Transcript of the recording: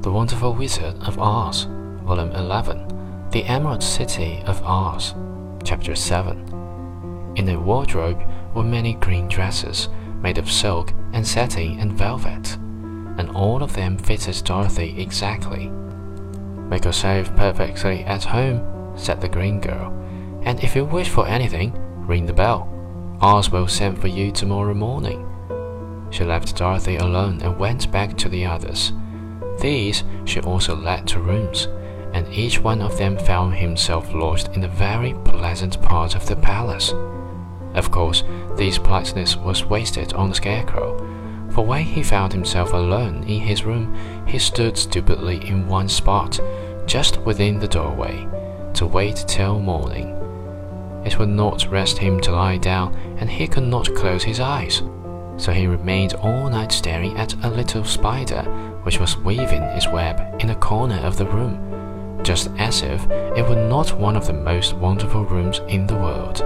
The Wonderful Wizard of Oz, Volume 11, The Emerald City of Oz, Chapter 7. In a wardrobe were many green dresses made of silk and satin and velvet, and all of them fitted Dorothy exactly. Make yourself perfectly at home, said the green girl, and if you wish for anything, ring the bell. Oz will send for you tomorrow morning. She left Dorothy alone and went back to the others. These she also led to rooms, and each one of them found himself lodged in a very pleasant part of the palace. Of course, this politeness was wasted on the Scarecrow, for when he found himself alone in his room, he stood stupidly in one spot, just within the doorway, to wait till morning. It would not rest him to lie down, and he could not close his eyes. So he remained all night staring at a little spider which was weaving its web in a corner of the room, just as if it were not one of the most wonderful rooms in the world.